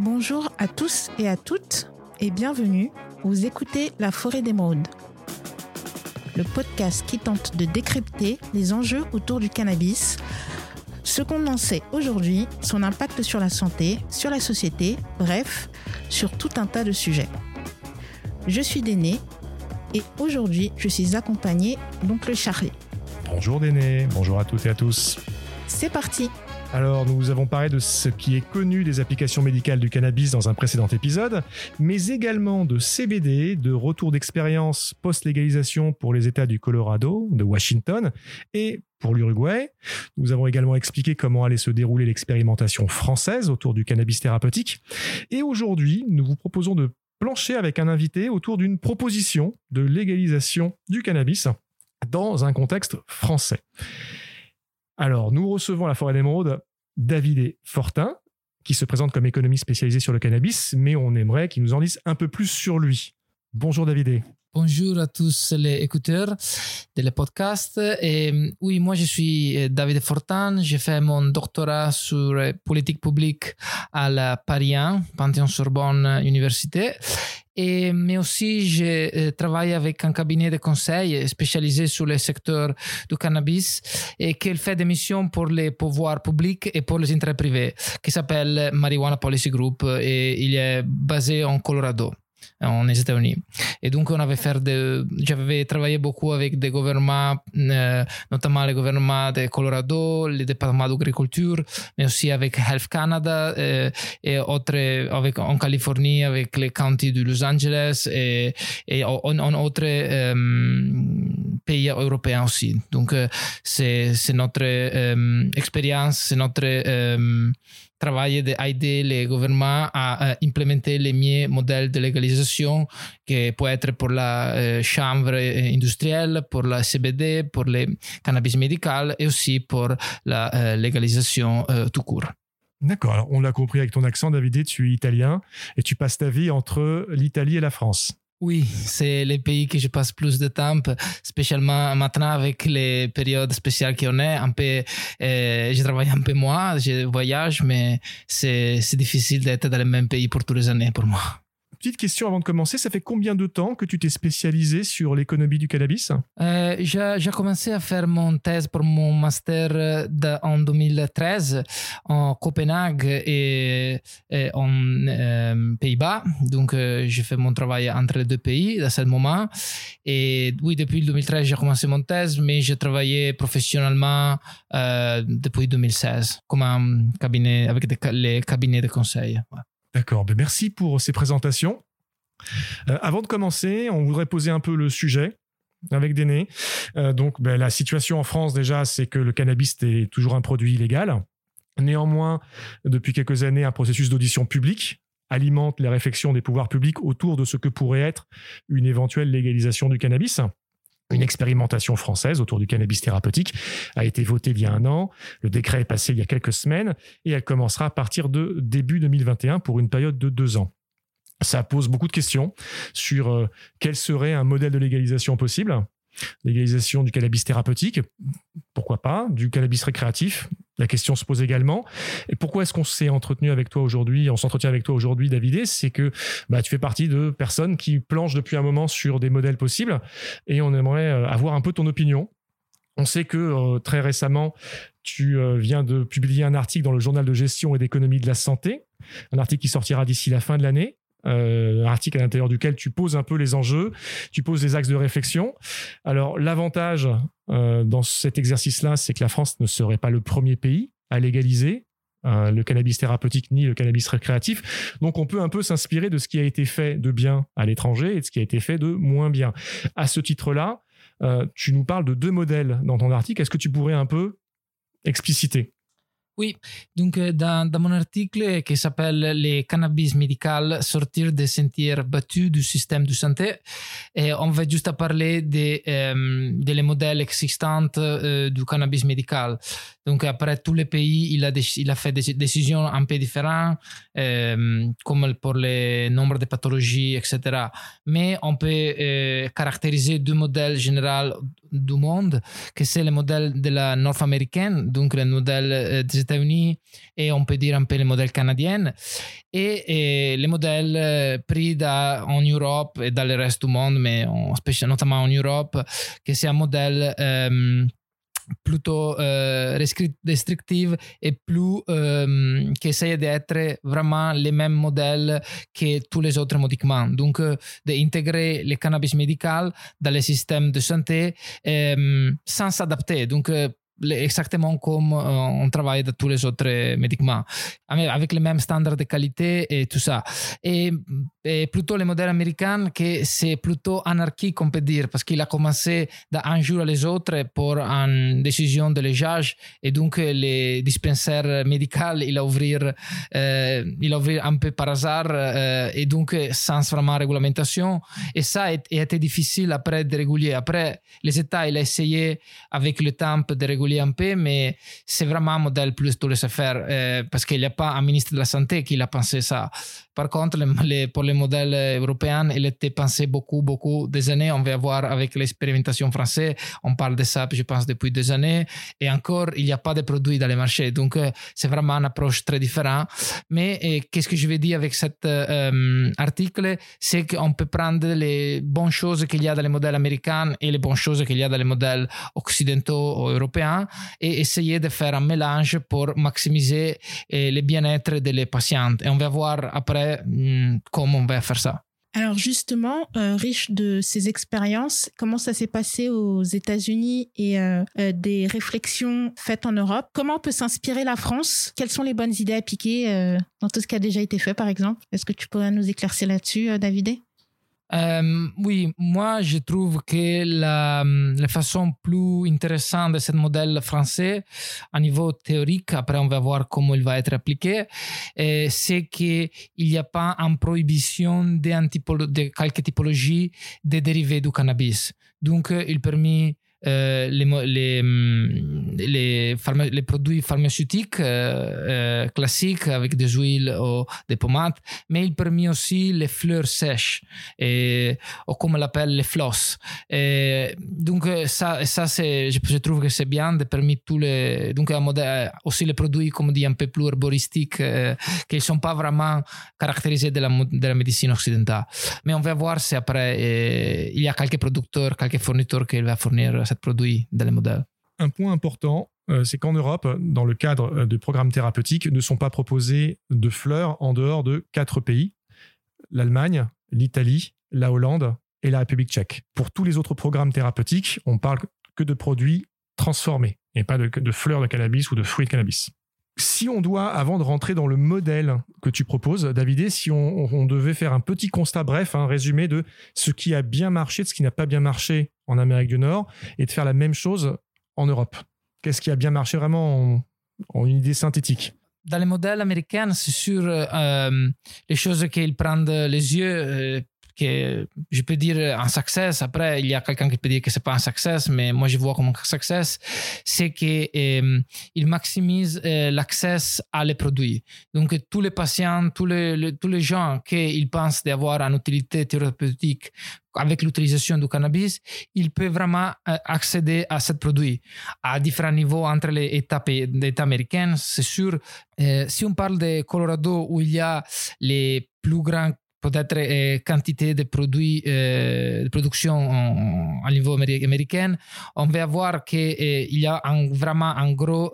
Bonjour à tous et à toutes et bienvenue. Vous écoutez La Forêt d'Émeraude, le podcast qui tente de décrypter les enjeux autour du cannabis, ce qu'on en sait aujourd'hui, son impact sur la santé, sur la société, bref, sur tout un tas de sujets. Je suis Déné et aujourd'hui je suis accompagnée d'oncle Charlie. Bonjour Déné, bonjour à toutes et à tous. C'est parti alors, nous avons parlé de ce qui est connu des applications médicales du cannabis dans un précédent épisode, mais également de CBD, de retour d'expérience post-légalisation pour les États du Colorado, de Washington et pour l'Uruguay. Nous avons également expliqué comment allait se dérouler l'expérimentation française autour du cannabis thérapeutique. Et aujourd'hui, nous vous proposons de plancher avec un invité autour d'une proposition de légalisation du cannabis dans un contexte français. Alors, nous recevons à la Forêt d'Émeraude David Fortin, qui se présente comme économiste spécialisé sur le cannabis, mais on aimerait qu'il nous en dise un peu plus sur lui. Bonjour David. Bonjour à tous les écouteurs de le podcast. Et oui, moi je suis euh, David Fortin. J'ai fait mon doctorat sur politique publique à la Paris 1, Panthéon-Sorbonne Université. Et, mais aussi, je euh, travaille avec un cabinet de conseil spécialisé sur le secteur du cannabis et qui fait des missions pour les pouvoirs publics et pour les intérêts privés, qui s'appelle Marijuana Policy Group et il est basé en Colorado en États-Unis. Et donc, on avait fait j'avais travaillé beaucoup avec des gouvernements, euh, notamment le gouvernement de Colorado, le département d'agriculture, mais aussi avec Health Canada euh, et autres, avec, en Californie, avec les counties de Los Angeles et, en, autres euh, pays européens aussi. Donc, euh, c'est, notre euh, expérience, c'est notre travailler d'aider les gouvernements à implémenter les meilleurs modèles de légalisation qui peut être pour la euh, chambre industrielle, pour la CBD, pour le cannabis médical et aussi pour la euh, légalisation euh, tout court. D'accord, on l'a compris avec ton accent, David, tu es italien et tu passes ta vie entre l'Italie et la France. Oui, c'est les pays que je passe plus de temps, spécialement maintenant avec les périodes spéciales qu'on est. Un peu, euh, je travaille un peu moins, je voyage, mais c'est difficile d'être dans le même pays pour tous les années pour moi. Petite question avant de commencer, ça fait combien de temps que tu t'es spécialisé sur l'économie du cannabis? Euh, J'ai commencé à faire mon thèse pour mon master euh, en 2013 en Copenhague et, en euh, Pays-Bas. Donc, j'ai fait mon travail entre les deux pays à ce moment. Et oui, depuis 2013, j'ai commencé mon thèse, mais j'ai travaillé professionnellement depuis 2016 comme cabinet avec les cabinets de conseil. D'accord, ben merci pour ces présentations. Euh, avant de commencer, on voudrait poser un peu le sujet avec Déné. Euh, donc, ben, la situation en France, déjà, c'est que le cannabis est toujours un produit illégal. Néanmoins, depuis quelques années, un processus d'audition publique alimente les réflexions des pouvoirs publics autour de ce que pourrait être une éventuelle légalisation du cannabis. Une expérimentation française autour du cannabis thérapeutique a été votée il y a un an. Le décret est passé il y a quelques semaines et elle commencera à partir de début 2021 pour une période de deux ans. Ça pose beaucoup de questions sur euh, quel serait un modèle de légalisation possible? Légalisation du cannabis thérapeutique, pourquoi pas, du cannabis récréatif. La question se pose également. Et pourquoi est-ce qu'on s'est entretenu avec toi aujourd'hui, on s'entretient avec toi aujourd'hui, David C'est que bah, tu fais partie de personnes qui planchent depuis un moment sur des modèles possibles et on aimerait euh, avoir un peu ton opinion. On sait que euh, très récemment, tu euh, viens de publier un article dans le journal de gestion et d'économie de la santé, un article qui sortira d'ici la fin de l'année euh, un article à l'intérieur duquel tu poses un peu les enjeux, tu poses des axes de réflexion. Alors l'avantage euh, dans cet exercice-là, c'est que la France ne serait pas le premier pays à légaliser euh, le cannabis thérapeutique ni le cannabis récréatif. Donc on peut un peu s'inspirer de ce qui a été fait de bien à l'étranger et de ce qui a été fait de moins bien. À ce titre-là, tu nous parles de deux modèles dans ton article. Est-ce que tu pourrais un peu expliciter? Oui, donc dans, mon article qui s'appelle Les cannabis médical, sortir des sentiers battus du système de santé, et on va juste parler des, euh, des modèles existants euh, du cannabis médical. Donc après tous les pays, il a, fait des décisions un peu différentes, euh, comme pour le nombre de pathologies, etc. Mais on peut euh, caractériser deux modèles généraux du monde, que c'est le modèle de la nord-américaine, donc le modèle euh, des États-Unis et on peut dire un peu le modèle canadien, et, et les modèles euh, pris dans, en Europe et dans le reste du monde, mais en, notamment en Europe, que c'est un modèle euh, plutôt euh, restrictive et plus euh, qui essaye d'être vraiment les mêmes modèles que tous les autres médicaments. Donc, euh, d'intégrer le cannabis médical dans le système de santé euh, sans s'adapter. Donc, euh, exactement comme on travaille dans tous les autres médicaments, avec les mêmes standards de qualité et tout ça. Et, plutôt le modèle américain, que c'est plutôt anarchique, on peut dire, parce qu'il a commencé d'un jour à les autres pour une décision de l'âge, et donc les dispensaires médicaux, il a ouvert, euh, il a un peu par hasard, euh, et donc sans vraiment réglementation. Et ça a été difficile après de réguler. Après, les États, il a essayé avec le temps de réguler un peu, mais c'est vraiment un modèle plus de laisser faire euh, parce qu'il n'y a pas un ministre de la Santé qui a pensé ça. Par contre, pour les modèles européens, il était pensé beaucoup, beaucoup des années. On va voir avec l'expérimentation française, on parle de ça, je pense, depuis des années. Et encore, il n'y a pas de produits dans les marchés. Donc, euh, c'est vraiment une approche très différente. Mais euh, qu'est-ce que je veux dire avec cet article? C'est qu'on peut prendre les bonnes choses qu'il y a dans les modèles américains et les bonnes choses qu'il y a dans les modèles occidentaux ou européens et essayer de faire un mélange pour maximiser le bien-être des patients. Et on va voir après hmm, comment on va faire ça? Alors justement, euh, riche de ces expériences, comment ça s'est passé aux États-Unis et euh, euh, des réflexions faites en Europe? Comment peut s'inspirer la France? Quelles sont les bonnes idées à piquer dans tout ce qui a déjà été fait, par exemple? Est-ce que tu pourrais nous éclaircir là-dessus, David? Euh, oui, moi je trouve que la, la, façon plus intéressante de ce modèle français, à niveau théorique, après on va voir comment il va être appliqué, euh, c'est qu'il n'y a pas une prohibition de, de quelques typologies de dérivés du cannabis. Donc il permet euh, les, les, mm, les, les, produits pharmaceutiques euh, euh, classiques avec des huiles ou des pommades, mais il permet aussi les fleurs sèches, et, ou comme on l'appelle les floss. Et donc ça, ça c'est, je, trouve que c'est bien de permettre tous les, donc modèle, aussi les produits comme dit un peu plus herboristiques qui ne sont pas vraiment caractérisés de la, de la médecine occidentale. Mais on va voir si après il y a quelques producteurs, quelques fournisseurs qui vont fournir produits dans les modèles. Un point important, euh, c'est qu'en Europe, dans le cadre euh, de programmes thérapeutiques, ne sont pas proposés de fleurs en dehors de quatre pays l'Allemagne, l'Italie, la Hollande et la République tchèque. Pour tous les autres programmes thérapeutiques, on parle que de produits transformés et pas de, fleurs de cannabis ou de fruits de cannabis. Si on doit, avant de rentrer dans le modèle que tu proposes, David, si on, devait faire un petit constat bref, un résumé de ce qui a bien marché, de ce qui n'a pas bien marché en Amérique du Nord, et de faire la même chose en Europe. Qu'est-ce qui a bien marché vraiment en, une idée synthétique? Dans les modèles américains, c'est sûr, euh, les choses qu'ils prennent les yeux, euh, que je peux dire un success. Après, il y a quelqu'un qui peut dire que c'est pas un success, mais moi je vois comme un success, c'est qu'il euh, maximise euh, l'accès à les produits. Donc tous les patients, tous les, tous les gens qui pensent d'avoir une utilité thérapeutique avec l'utilisation du cannabis, ils peuvent vraiment euh, accéder à ce produit à différents niveaux entre les États, les États américains, c'est sûr. si on parle de Colorado où il y a les plus grands peut-être euh, quantité de produits euh, de production en, à niveau américain, on va voir qu'il euh, y a un, vraiment un gros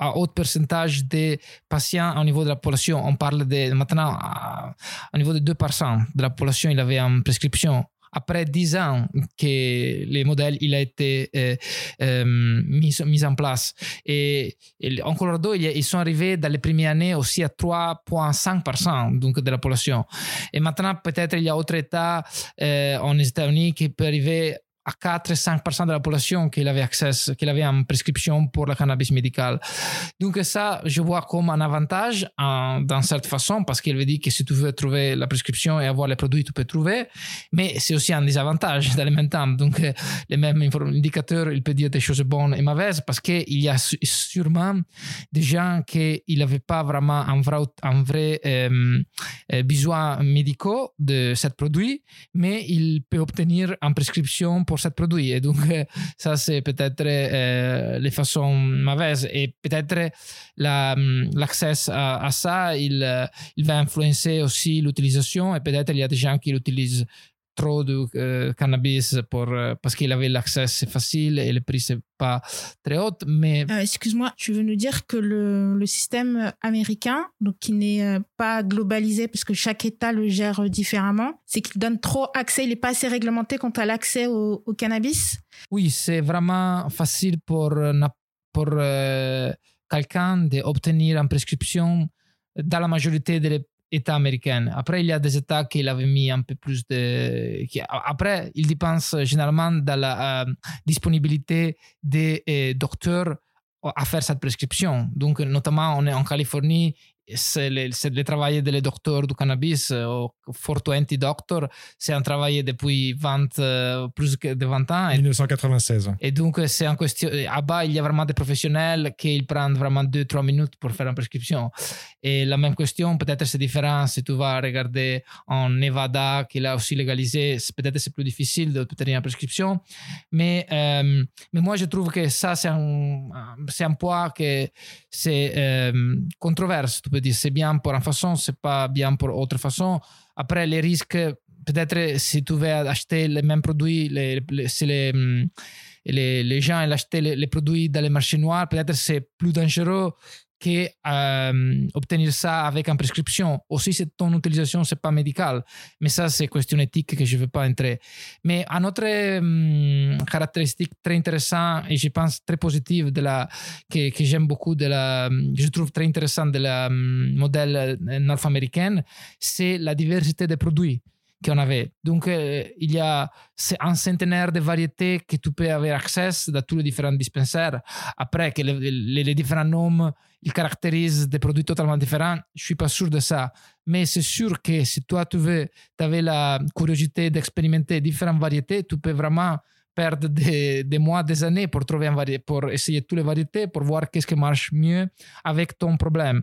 un haut pourcentage de patients au niveau de la population. On parle de maintenant, au niveau de 2% de la population, il avait une prescription après dix ans que le modèle il a été euh, euh, mis, en place. Et, et en Colorado, ils sont arrivés dans les premières années aussi à 3,5% donc de la population. Et maintenant, peut-être il y a autre États euh, en États-Unis qui peut arriver à 4-5% de la population qui avait accès, qui avait une prescription pour le cannabis médical. Donc ça, je vois comme un avantage en, d'une certaine façon, parce qu'il veut dire que si tu veux trouver la prescription et avoir les produits, tu peux trouver, mais c'est aussi un désavantage dans le même temps. Donc les mêmes indicateurs, il peut dire des choses bonnes et mauvaises, parce qu'il y a sûrement des gens qui n'avaient pas vraiment un vrai, euh, euh, besoin médical de ce produit, mais il peut obtenir une prescription pour pour ce produit. Et donc, ça, c'est peut-être euh, les façons mauvaises. Et peut-être l'accès à, à, ça, il, il va influencer aussi l'utilisation. Et peut-être il y a des gens qui l'utilisent trop de euh, cannabis pour, euh, parce qu'il avait l'accès facile et le prix c'est pas très haut. Mais euh, excuse-moi, tu veux nous dire que le, le système américain, donc qui n'est pas globalisé parce que chaque État le gère différemment, c'est qu'il donne trop accès, il n'est pas assez réglementé quant à l'accès au, cannabis? Oui, c'est vraiment facile pour pour quelqu'un d'obtenir une prescription dans la majorité des État américain. Après, il y a des États qui l'avaient mis un peu plus de. Après, il dépend généralement de la euh, disponibilité des euh, docteurs à faire cette prescription. Donc, notamment, on est en Californie, c'est le, le, travail des docteurs du cannabis, au 420 Doctor, c'est un travail depuis 20, euh, plus de 20 ans. 1996. Et donc, c'est en question. À-bas, il y a vraiment des professionnels qui prennent vraiment 2-3 minutes pour faire une prescription. Et la même question, peut-être c'est différent si tu vas regarder en Nevada, qui l'a aussi légalisé, peut-être c'est plus difficile d'obtenir une prescription. Mais, euh, mais moi, je trouve que ça, c'est un, c'est un point que c'est euh, controverse. Tu peux c'est bien pour une façon, c'est pas bien pour autre façon. Après, les risques, peut-être si tu veux acheter les mêmes produits, les, si les, les, les gens achètent les, les, produits dans les marchés noirs, peut-être c'est plus dangereux que euh, obtenir ça avec une prescription. Aussi, si ton utilisation, c'est pas médical. Mais ça, c'est question éthique que je ne veux pas entrer. Mais une autre um, caractéristique très intéressante et je pense très positive de la, que, que j'aime beaucoup, de la, je trouve très intéressant de la um, modèle nord-américain, c'est la diversité des produits qu'on avait. Donc, euh, il y a un centenaire de variétés que tu peux avoir accès dans tous les différents dispensaires. Après, que les, différents noms ils caractérisent des produits totalement différents, je suis pas sûr de ça. Mais c'est sûr que si toi, tu veux, tu avais la curiosité d'expérimenter différentes variétés, tu peux vraiment perdre des, mois, des années pour trouver pour essayer toutes les variétés, pour voir qu'est-ce qui marche mieux avec ton problème.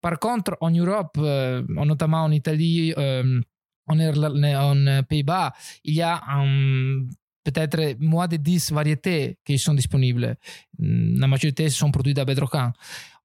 Par contre, en Europe, euh, notamment en Italie, euh, en, en Pays-Bas, il y a peut-être moins de 10 variétés qui sont disponibles. Mm, la majorité sont produits à Bedrocan.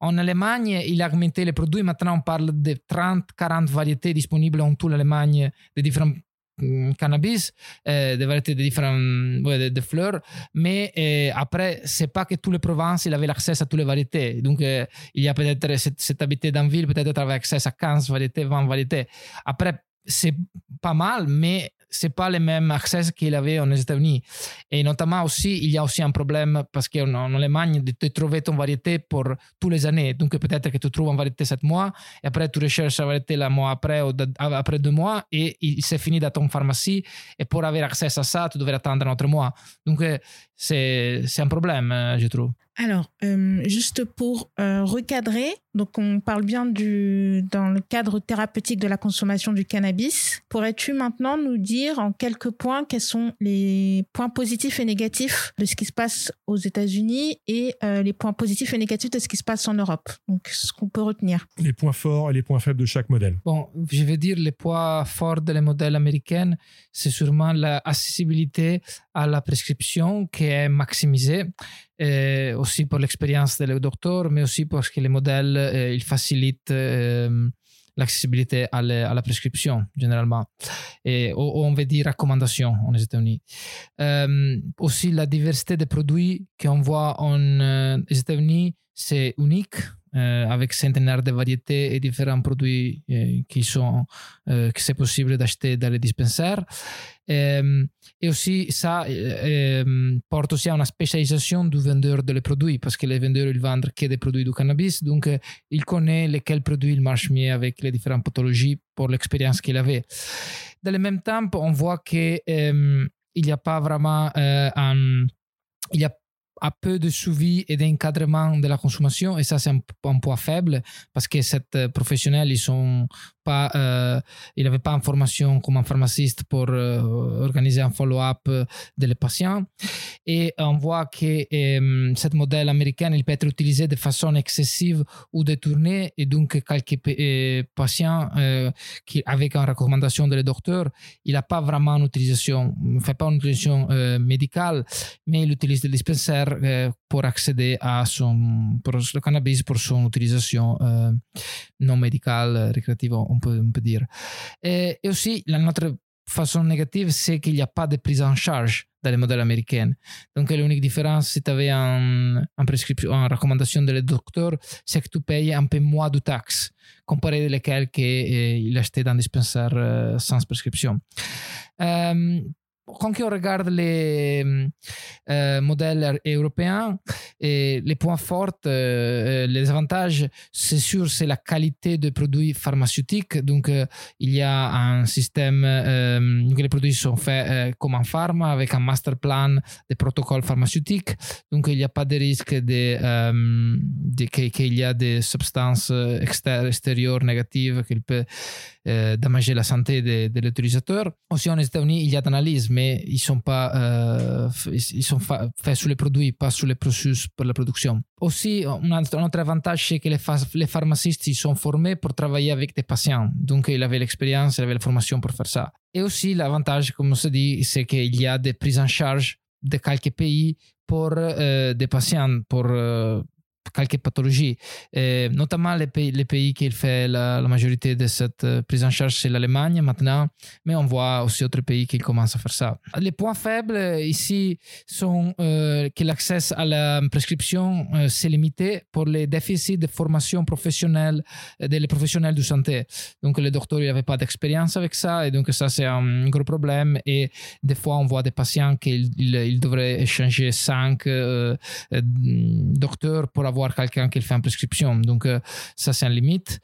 En Allemagne, il a augmenté les produits. Maintenant, on parle de 30-40 variétés disponibles en toute l'Allemagne de différents mm, cannabis, euh, des variétés de différentes ouais, de, fleurs. Mais euh, après, c'est pas que toutes les provinces il avaient l'accès à toutes les variétés. Donc, euh, il y a peut-être, cet habité dans ville, peut-être avait accès à 15 variétés, 20 variétés. Après, c'est pas mal, mais c'est pas le même accès qu'il avait aux États-Unis. Et notamment aussi, il y a aussi un problème parce qu'en en Allemagne, de trouver ton variété pour toutes les années. Donc peut-être que tu trouves une variété 7 mois et après tu recherches la variété le mois après ou après deux mois et il s'est fini dans ton pharmacie et pour avoir accès à ça, tu devrais attendre un autre mois. Donc euh, c'est un problème, euh, je trouve. Alors, euh, juste pour euh, recadrer, donc on parle bien du dans le cadre thérapeutique de la consommation du cannabis. Pourrais-tu maintenant nous dire en quelques points quels sont les points positifs et négatifs de ce qui se passe aux États-Unis et euh, les points positifs et négatifs de ce qui se passe en Europe? Donc, ce qu'on peut retenir. Les points forts et les points faibles de chaque modèle. Bon, je vais dire les points forts des modèles américains, c'est sûrement l'accessibilité à la prescription qui est maximisée euh, aussi pour l'expérience des docteurs, mais aussi parce que les modèles euh, ils facilitent euh, l'accessibilité à, la prescription généralement, et, on veut dire recommandation aux États-Unis. aussi la diversité des produits qu'on voit en États-Unis, c'est unique euh, avec centenaires de variétés et différents produits euh, qui sont euh, que c'est possible d'acheter dans les dispensaires. et aussi, ça porte aussi à une spécialisation du vendeur de les produits parce que les vendeurs ils vendent que des produits du cannabis, donc il connaît lesquels produits il marche mieux avec les différentes pathologies pour l'expérience qu'il avait. Dans le même temps, on voit que il n'y a pas vraiment il y a a peu de suivi et d'encadrement de la consommation. Et ça c'est un, un, point faible parce que cette professionnels ils sont pas euh, il n'avait pas une formation comme un pharmaciste pour euh, organiser un follow-up des patients. Et on voit que euh, ce modèle américain il peut être utilisé de façon excessive ou détournée. Et donc quelques euh, patients euh, qui avec une recommandation de le docteur il n'a pas vraiment une utilisation ne fait pas une utilisation euh, médicale mais il utilise le dispensaire euh, pour accéder à son le cannabis pour son utilisation euh, non médicale, récréative, on peut, dire. Et, et aussi, la notre façon négative, c'est qu'il n'y a pas de prise en charge dans les modèles américains. Donc, l'unique différence, si tu avais un, un prescription, une recommandation de le docteur, c'est que tu payes un peu moins de taxes comparé à lesquelles qu'il achetait dans un dispensaire euh, sans prescription. Euh, quand on regarde les euh, modèles européens, les points forts, euh, les avantages, c'est sûr, c'est la qualité des produits pharmaceutiques. Donc, euh, il y a un système, euh, les produits sont faits euh, comme en pharma, avec un master plan des protocoles pharmaceutiques. Donc, il n'y a pas de risque de, euh, de qu'il y a des substances extérieures négatives qui peuvent damager la santé de, de l'utilisateur. Aussi, aux États-Unis, il y a d'analyse, mais ils sont pas, euh, ils sont faits sur les produits, pas sur les processus pour la production. Aussi, un autre, autre avantage, c'est que les, les, sont formés pour travailler avec des patients. Donc, ils avaient l'expérience, ils avaient la formation pour faire ça. Et aussi, l'avantage, comme on se dit, c'est qu'il y a des prises en charge de quelques pays pour euh, des patients, pour euh, quelques pathologies. Et notamment les pays, les pays qui fait la, majorité de cette euh, prise en charge, c'est l'Allemagne maintenant, mais on voit aussi d'autres pays qui commencent à faire ça. Les points faibles euh, ici sont euh, que l'accès à la prescription euh, c'est limité pour les déficits de formation professionnelle des professionnels de santé. Donc les docteurs n'avaient pas d'expérience avec ça et donc ça c'est un gros problème et des fois on voit des patients qu'ils ils, ils devraient échanger cinq euh, docteurs pour avoir quelqu'un qui fait une prescription. Donc, euh, ça, c'est une limite.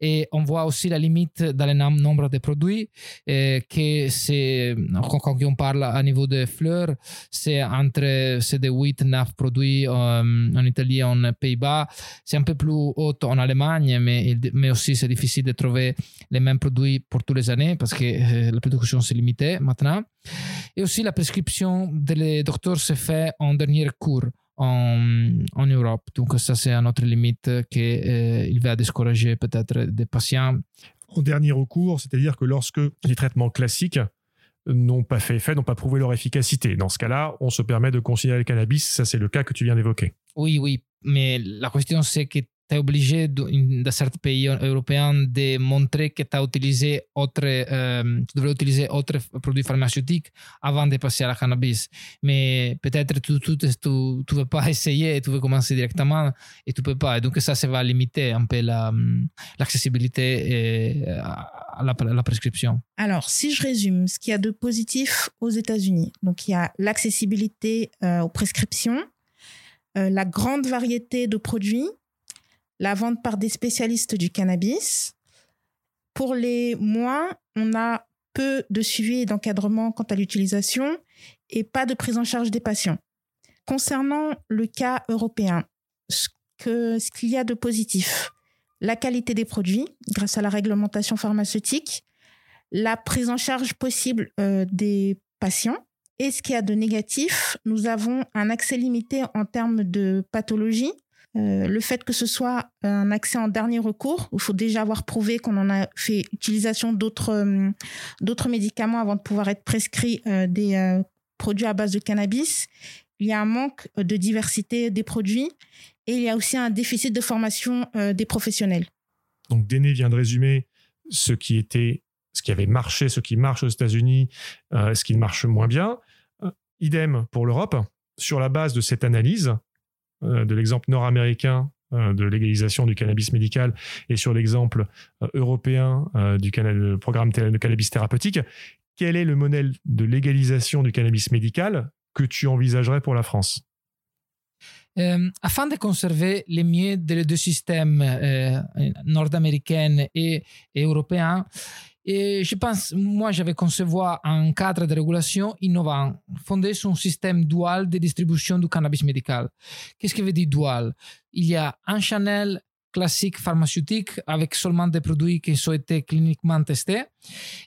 Et on voit aussi la limite dans le nombre de produits, et que c'est, quand on parle à niveau de fleurs, c'est entre c'est de 8 9 produits euh, en Italie en Pays-Bas. C'est un peu plus haut en Allemagne, mais, aussi c'est difficile de trouver les mêmes produits pour toutes les années parce que euh, la production c'est limitée maintenant. Et aussi la prescription des docteurs se fait en dernier cours en, en Europe. Donc ça, c'est une autre limite qu'il euh, va décourager peut-être des patients. En dernier recours, c'est-à-dire que lorsque les traitements classiques n'ont pas fait effet, n'ont pas prouvé leur efficacité. Dans ce cas-là, on se permet de considérer le cannabis. Ça, c'est le cas que tu viens d'évoquer. Oui, oui. Mais la question, c'est que tu es obligé dans certains pays européens de montrer que tu utilisé autre, euh, tu devrais utiliser autres produits pharmaceutiques avant de passer à la cannabis. Mais peut-être tu tu, tu, tu veux pas essayer, tu veux commencer directement et tu peux pas. Et donc ça, ça va limiter un peu l'accessibilité la, à, la, à la prescription. Alors, si je résume, ce qu'il y a de positif aux États-Unis, donc il y a l'accessibilité euh, aux prescriptions, euh, la grande variété de produits, la vente par des spécialistes du cannabis. Pour les moins, on a peu de suivi et d'encadrement quant à l'utilisation et pas de prise en charge des patients. Concernant le cas européen, ce qu'il y a de positif, la qualité des produits grâce à la réglementation pharmaceutique, la prise en charge possible euh, des patients. Et ce qu'il y a de négatif, nous avons un accès limité en termes de pathologie euh, le fait que ce soit un accès en dernier recours, où il faut déjà avoir prouvé qu'on en a fait utilisation d'autres euh, médicaments avant de pouvoir être prescrit euh, des produits à base de cannabis. Il y a un manque de diversité des produits et il y a aussi un déficit de formation des professionnels. Donc Déné vient de résumer ce qui était, ce qui avait marché, ce qui marche aux États-Unis, ce qui marche moins bien. idem pour l'Europe. Sur la base de cette analyse, de l'exemple nord-américain euh, de légalisation du cannabis médical et sur l'exemple euh, européen du programme de cannabis thérapeutique, quel est le modèle de légalisation du cannabis médical que tu envisagerais pour la France? Euh, afin de conserver le mieux des deux systèmes euh, nord-américains et, et, européens, Et je pense, moi, j'avais concevoir un cadre de régulation innovant, fondé sur un système dual de distribution du cannabis médical. Qu'est-ce que veut dire dual? Il y a un channel classique pharmaceutique avec seulement des produits qui ont été cliniquement testés.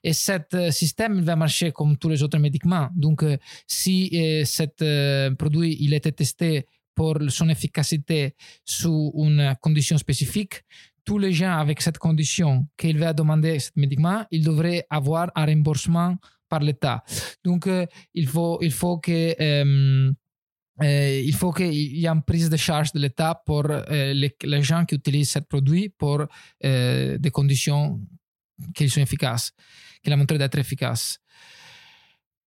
Et ce système va marcher comme tous les autres médicaments. Donc, si ce produit il était testé pour son efficacité sous une condition spécifique, tous les gens avec cette condition qu'il va demander ce médicament, ils devraient avoir un remboursement par l'État. Donc, euh, il, faut, il faut que... Euh, euh, il faut qu'il y ait une prise de charge de l'État pour les, gens qui utilisent ce produit pour des conditions qui sont efficaces, qui a montré d'être efficaces.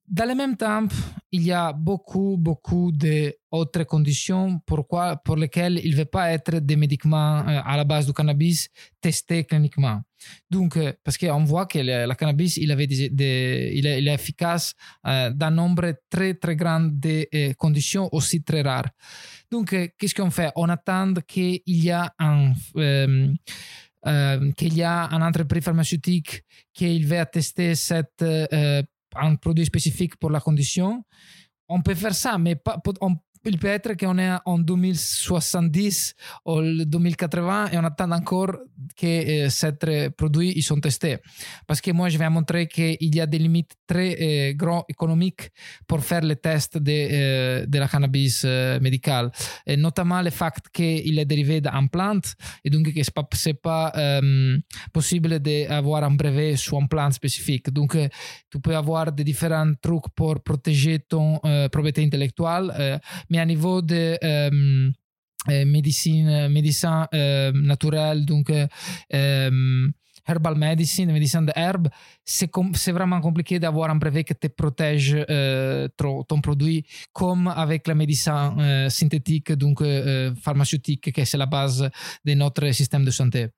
Dans le même temps, il y a beaucoup, beaucoup d'autres conditions pour lesquelles il ne veut pas être des médicaments euh, à la base du cannabis testés cliniquement. Donc, euh, parce qu'on voit que le, cannabis, il, des, il, est, efficace euh, dans un nombre très, très grand de conditions aussi très rares. Donc, qu'est-ce qu'on fait? On attend qu'il y a un... qu'il y a une entreprise pharmaceutique qui va tester cette un produit spécifique pour la condition. On peut faire ça, mais pas, on il peut être qu'on est en 2070 ou 2080 et on attend encore que euh, ces produits ils sont testés. Parce que moi, je vais montrer qu'il y a des limites très euh, grandes économiques pour faire les tests de, euh, de cannabis euh, médicale. Et notamment le fait qu'il est dérivé d'une plante et donc que ce n'est pas, pas possible d'avoir un brevet sur une plante spécifique. Donc, tu peux avoir des différents trucs pour protéger ton propriété intellectuelle, mais à niveau de euh, euh, médecine, médecin euh, naturel, donc herbal medicine, médecine d'herbe, c'est, c'est vraiment compliqué d'avoir un brevet qui te protège euh, ton produit, comme avec la médecine euh, synthétique, donc euh, pharmaceutique, qui c'est la base de notre système de santé.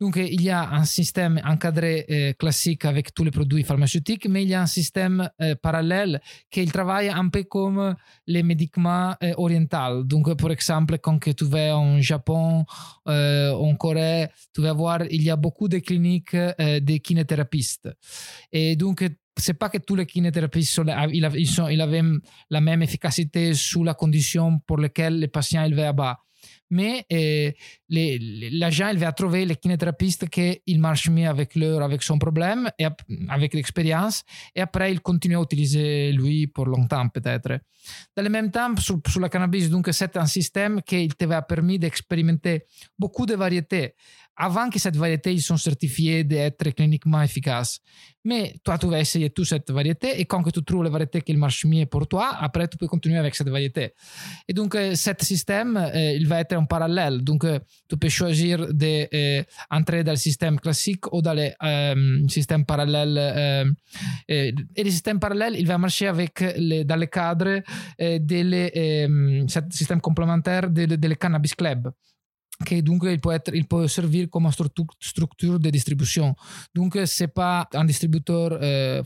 Donc, il y a un système encadré euh, classique avec tous les produits pharmaceutiques, mais il y a un système euh, parallèle qui travaille un peu comme les médicaments euh, orientaux. Donc, par exemple, quand tu vas en Japon, en Corée, tu vas voir, il y a beaucoup de cliniques de kinésithérapeutes. Et donc, c'est pas que tous les kinésithérapeutes sont, ils, ils avaient la même efficacité sous la condition pour laquelle les patients ils à bas mais l'agent il va trouver le kinésithérapeute qui marche mieux avec leur, avec son problème et avec l'expérience et après il continue à utiliser lui pour longtemps peut-être. Dans le même temps, sur la cannabis, donc c'est un système qui te va permis d'expérimenter beaucoup de variétés avant que cette variété ils sont certifiés d'être cliniquement efficaces. Mais toi, tu vas essayer toute cette variété et quand tu trouves la variété qui marche mieux pour toi, après, tu peux continuer avec cette variété. Et donc, euh, ce système, euh, il va être en parallèle. Donc, euh, tu peux choisir d'entrer dans le système classique ou dans le système parallèle. et le système parallèle, il va marcher avec les, dans le cadre de ce système complémentaire de, de, de Cannabis Club que donc il peut, être, il peut servir comme structure de distribution. Donc, ce n'est pas un distributeur euh,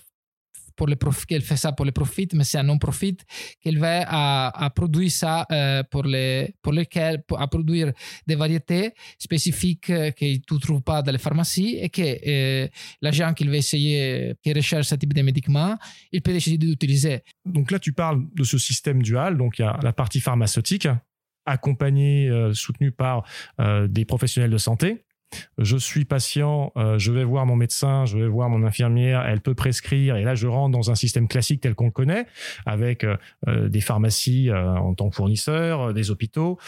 qu'elle fait ça pour les profits, mais c'est un non-profit qu'elle va à, à, produire ça euh, pour, les, pour lesquels, à produire des variétés spécifiques euh, que tu ne trouves pas dans les pharmacies et que euh, l'agent qui essayer, qui recherche ce type de médicaments, il peut décider d'utiliser. Donc là, tu parles de ce système dual, donc il y a la partie pharmaceutique accompagné, euh, soutenu par euh, des professionnels de santé. Je suis patient, euh, je vais voir mon médecin, je vais voir mon infirmière, elle peut prescrire, et là je rentre dans un système classique tel qu'on le connaît, avec des pharmacies en tant que fournisseurs, des hôpitaux.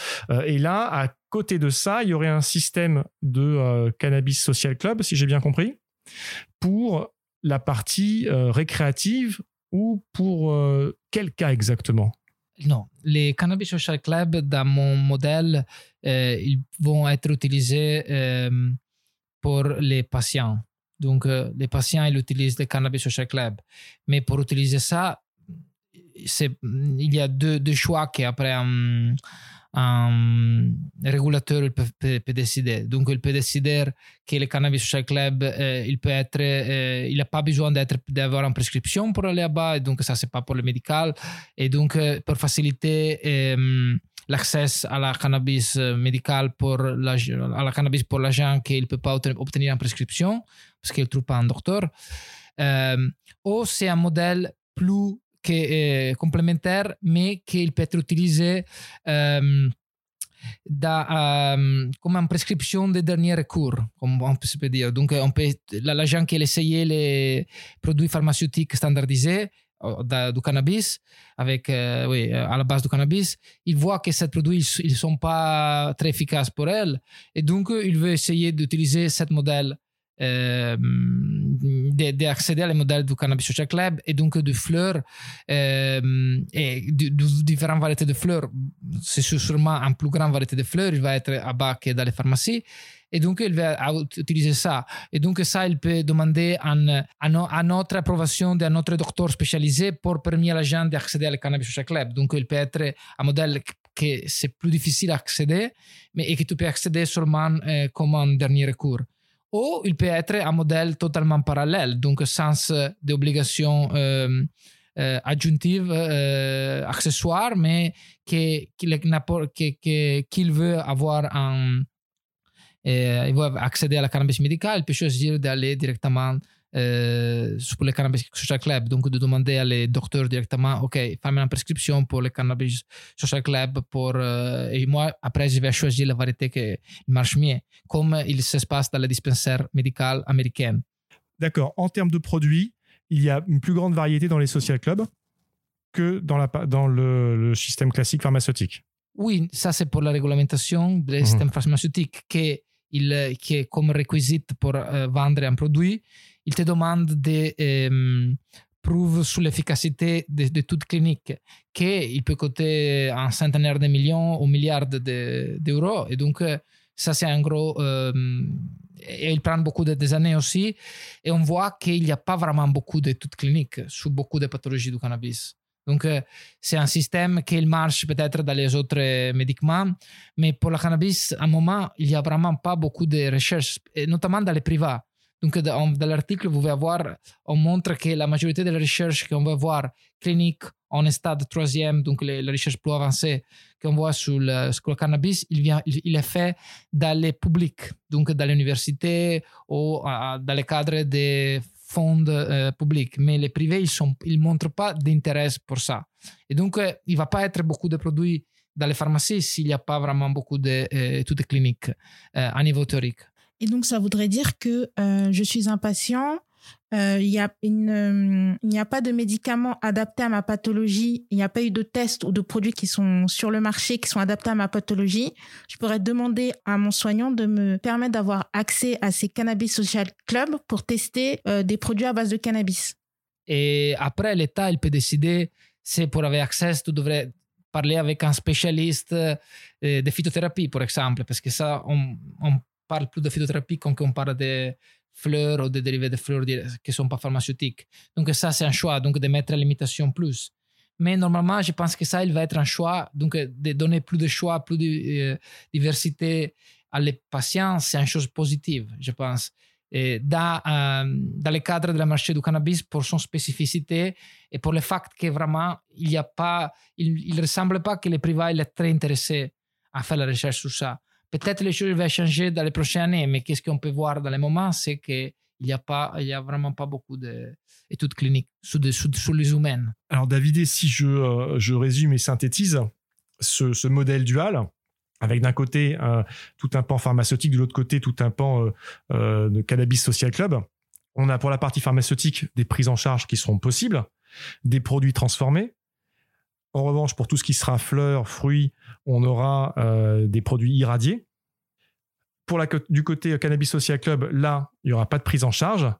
et là, à côté de ça, il y aurait un système de cannabis social club, si j'ai bien compris, pour la partie récréative ou pour quel cas exactement? Non, les Cannabis Social Club, dans mon modèle, euh, ils vont être utilisés euh, pour les patients. Donc, euh, les patients, ils utilisent le Cannabis Social Club. Mais pour utiliser ça, il y a deux, choix qu'après un, régulateur il peut, décider. Donc, il peut décider que le cannabis social club, euh, il peut être, euh, il n'a pas besoin d'avoir une prescription pour aller là-bas, et donc ça, c'est pas pour le médical. Et donc, pour faciliter l'accès à la cannabis médical pour la, à la cannabis pour l'agent qui ne peut pas obtenir une prescription parce qu'il ne trouve pas un docteur. ou c'est un modèle plus che, eh, complémentaire, mais qu'il peut être utilisé um, da, um, comme une prescription de dernier recours, comme on peut dire. Donc, on peut, l'agent qui a essayé les produits pharmaceutiques standardisés da, du cannabis, avec, euh, oui, à la base du cannabis, il voit que ces produits ils sont pas très efficaces pour elle, et donc il veut essayer d'utiliser ce modèle d'accéder à les modèles du Cannabis Social Club et donc de fleurs et de, différentes variétés de fleurs. C'est sûrement une plus grande variété de fleurs, il va être à bas que dans les pharmacies. Et donc, il va utiliser ça. Et donc, ça, il peut demander un, notre approbation d'un autre docteur spécialisé pour permettre à gens d'accéder au cannabis social club. Donc, il peut être un modèle que c'est plus difficile d'accéder, mais et que tu peux accéder seulement euh, comme un dernier recours ou il peut être un modèle totalement parallèle, donc sans des obligations euh, euh, adjonctives, euh, accessoires, mais qu'il veut avoir un, il veut accéder à la cannabis médicale, il peut choisir d'aller directement euh, pour le cannabis social club, donc de demander à les docteurs directement, OK, fais-moi une prescription pour le cannabis social club pour, euh, et moi, après, je vais choisir la variété qui marche mieux, comme il se passe dans les dispensaires médicaux américains. D'accord. En termes de produits, il y a une plus grande variété dans les social clubs que dans, la, dans le, système classique pharmaceutique. Oui, ça c'est pour la réglementation des mmh. systèmes pharmaceutiques qui, il, qui est comme requisite pour euh, vendre un produit il te demande des euh, sur l'efficacité de, de, toute clinique, qui peut coûter un centenaire de millions ou milliards d'euros. et donc, euh, ça, c'est un gros. Euh, et il prend beaucoup de, des années aussi. Et on voit qu'il n'y a pas vraiment beaucoup d'études cliniques sur beaucoup de pathologies du cannabis. Donc, euh, c'est un système qui marche peut-être dans les autres médicaments, mais pour le cannabis, à un moment, il n'y a vraiment pas beaucoup de recherches, notamment dans les privés. Donc, dans, l'article, vous pouvez voir, on montre que la majorité des recherches qu'on va voir cliniques en stade troisième, donc les, recherches plus avancées qu'on voit sur le, le, cannabis, il, vient, il, est fait dans les publics, donc dans l'université ou dans les cadres des fonds euh, publics. Mais les privés, ils ne montrent pas d'intérêt pour ça. Et donc, euh, il ne va pas être beaucoup de produits dans les pharmacies s'il n'y a pas vraiment beaucoup d'études euh, cliniques à niveau théorique. Et donc, ça voudrait dire que euh, je suis un patient, euh, il n'y a, euh, pas de médicaments adaptés à ma pathologie, il n'y a pas eu de tests ou de produits qui sont sur le marché qui sont adaptés à ma pathologie. Je pourrais demander à mon soignant de me permettre d'avoir accès à ces cannabis social clubs pour tester des produits à base de cannabis. Et après, l'État, il peut décider, c'est pour avoir accès, tu devrais parler avec un spécialiste de phytothérapie, par exemple, parce que ça, on parle plus de phytothérapie quand on parle de fleurs ou de dérivés de fleurs qui ne sont pas pharmaceutiques. Donc ça, c'est un choix, donc de mettre la limitation plus. Mais normalement, je pense que ça, il va être un choix, donc de donner plus de choix, plus de euh, diversité à les patients, c'est une chose positive, je pense. Et dans, euh, dans le cadre de la marché du cannabis, pour son spécificité et pour le fait que vraiment, il n'y a pas, il ne pas que les privés soient très intéressés à faire la recherche sur ça. Peut-être les choses vont changer dans les prochaines années, mais qu'est-ce qu'on peut voir dans les moments, c'est qu'il n'y a, a vraiment pas beaucoup d'études cliniques sur, sur, les humains. Alors David, si je, euh, je résume et synthétise ce, modèle dual, avec d'un côté euh, tout un pan pharmaceutique, de l'autre côté tout un pan euh, de cannabis social club, on a pour la partie pharmaceutique des prises en charge qui seront possibles, des produits transformés, en revanche, pour tout ce qui sera fleurs, fruits, on aura euh, des produits irradiés. Pour du côté Cannabis Social Club, là, il n'y aura pas de prise en charge.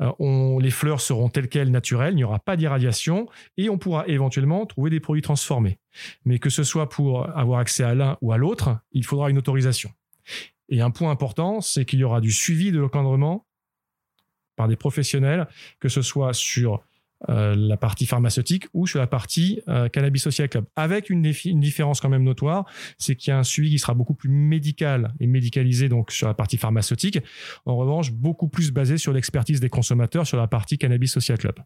Euh, les fleurs seront telles quelles, naturelles, il n'y aura pas d'irradiation et on pourra éventuellement trouver des produits transformés. Mais que ce soit pour avoir accès à l'un ou à l'autre, il faudra une autorisation. Et un point important, c'est qu'il y aura du suivi de l'encadrement par des professionnels, que ce soit sur euh, la partie pharmaceutique ou sur la partie euh, Cannabis Social Club. Avec une, une différence quand même notoire, c'est qu'il y a un suivi qui sera beaucoup plus médical et médicalisé donc sur la partie pharmaceutique. En revanche, beaucoup plus basé sur l'expertise des consommateurs sur la partie Cannabis Social Club.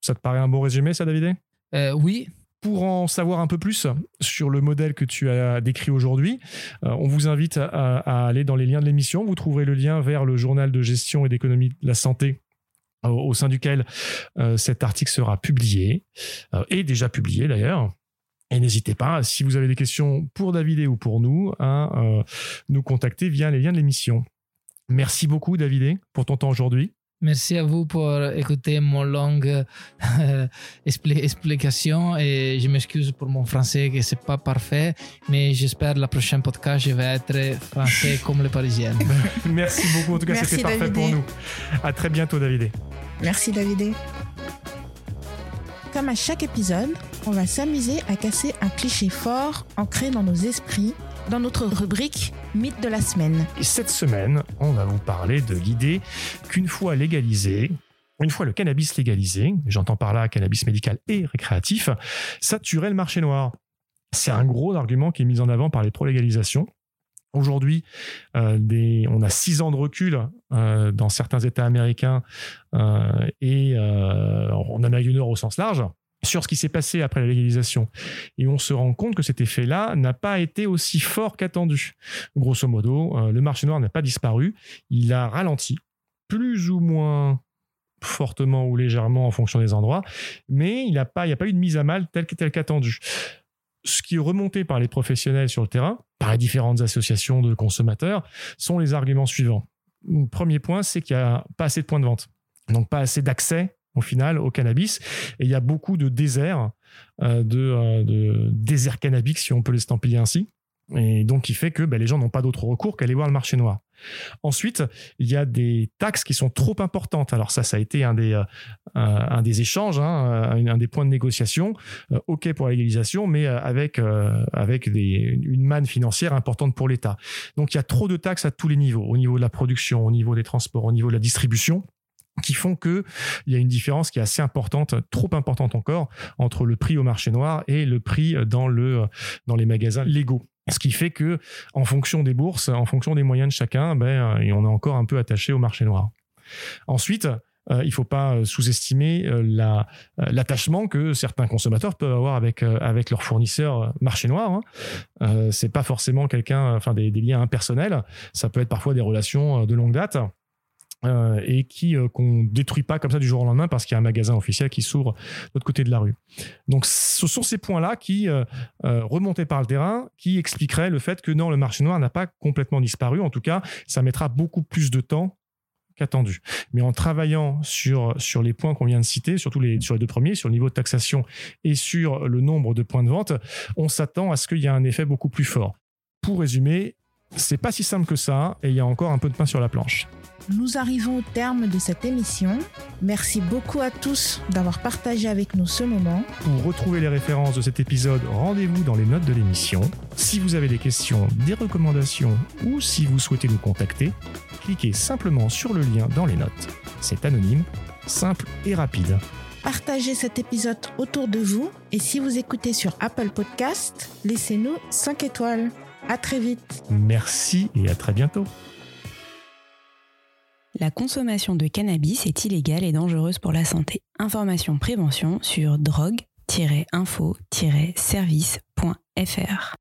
Ça te paraît un bon résumé, ça, David? Euh, Oui, pour en savoir un peu plus sur le modèle que tu as décrit aujourd'hui, euh, on vous invite à, aller dans les liens de l'émission. Vous trouverez le lien vers le journal de gestion et d'économie de la santé au, sein duquel euh, cet article sera publié, euh, et déjà publié d'ailleurs. Et n'hésitez pas, si vous avez des questions pour David ou pour nous, à nous contacter via les liens de l'émission. Merci beaucoup David pour ton temps aujourd'hui. Merci à vous pour écouter mon longue euh, explication et je m'excuse pour mon français que c'est pas parfait, mais j'espère la prochaine podcast je vais être français comme les Parisiennes. Merci beaucoup, en tout cas c'était parfait pour nous. À très bientôt David. Merci David. Comme à chaque épisode, on va s'amuser à casser un cliché fort ancré dans nos esprits dans notre rubrique Mythe de la semaine. Et cette semaine, on va vous parler de l'idée qu'une fois légalisé, une fois le cannabis légalisé, j'entends par là cannabis médical et récréatif, tuerait le marché noir. C'est un gros argument qui est mis en avant par les pro-légalisations. Aujourd'hui, euh, on a six ans de recul euh, dans certains États américains euh, et en Amérique du Nord au sens large sur ce qui s'est passé après la légalisation. Et on se rend compte que cet effet-là n'a pas été aussi fort qu'attendu. Grosso modo, euh, le marché noir n'a pas disparu, il a ralenti, plus ou moins fortement ou légèrement en fonction des endroits, mais il n'y a, pas, eu de mise à mal telle, telle qu'attendue. Ce qui est remonté par les professionnels sur le terrain, par les différentes associations de consommateurs, sont les arguments suivants. Premier point, c'est qu'il n'y a pas assez de points de vente, donc pas assez d'accès au final au cannabis. Et il y a beaucoup de déserts, euh, de, euh, de déserts cannabiques, si on peut les estampiller ainsi. Et donc, qui fait que ben, les gens n'ont pas d'autre recours qu'aller voir le marché noir. Ensuite, il y a des taxes qui sont trop importantes. Alors ça, ça a été un des, euh, échanges, hein, un, des points de négociation. OK pour la légalisation, mais avec, avec une manne financière importante pour l'État. Donc il y a trop de taxes à tous les niveaux, au niveau de la production, au niveau des transports, au niveau de la distribution qui font que il y a une différence qui est assez importante, trop importante encore, entre le prix au marché noir et le prix dans le dans les magasins légaux. Ce qui fait que, en fonction des bourses, en fonction des moyens de chacun, ben, on est encore un peu attaché au marché noir. Ensuite, euh, il ne faut pas sous-estimer euh, l'attachement que certains consommateurs peuvent avoir avec, euh, avec leur fournisseur marché noir. Hein. Euh, c'est pas forcément quelqu'un, enfin des, liens impersonnels. Ça peut être parfois des relations de longue date. Euh, et qui euh, qu'on détruit pas comme ça du jour au lendemain parce qu'il y a un magasin officiel qui s'ouvre de l'autre côté de la rue. Donc ce sont ces points-là qui euh, remontés par le terrain qui expliqueraient le fait que non, le marché noir n'a pas complètement disparu. En tout cas, ça mettra beaucoup plus de temps qu'attendu. Mais en travaillant sur, sur les points qu'on vient de citer, surtout les, sur les deux premiers, sur le niveau de taxation et sur le nombre de points de vente, on s'attend à ce qu'il y ait un effet beaucoup plus fort. Pour résumer, c'est pas si simple que ça et il y a encore un peu de pain sur la planche. Nous arrivons au terme de cette émission. Merci beaucoup à tous d'avoir partagé avec nous ce moment. Pour retrouver les références de cet épisode, rendez-vous dans les notes de l'émission. Si vous avez des questions, des recommandations ou si vous souhaitez nous contacter, cliquez simplement sur le lien dans les notes. C'est anonyme, simple et rapide. Partagez cet épisode autour de vous et si vous écoutez sur Apple Podcast, laissez-nous 5 étoiles. À très vite. Merci et à très bientôt. La consommation de cannabis est illégale et dangereuse pour la santé. Information prévention sur drogue-info-service.fr.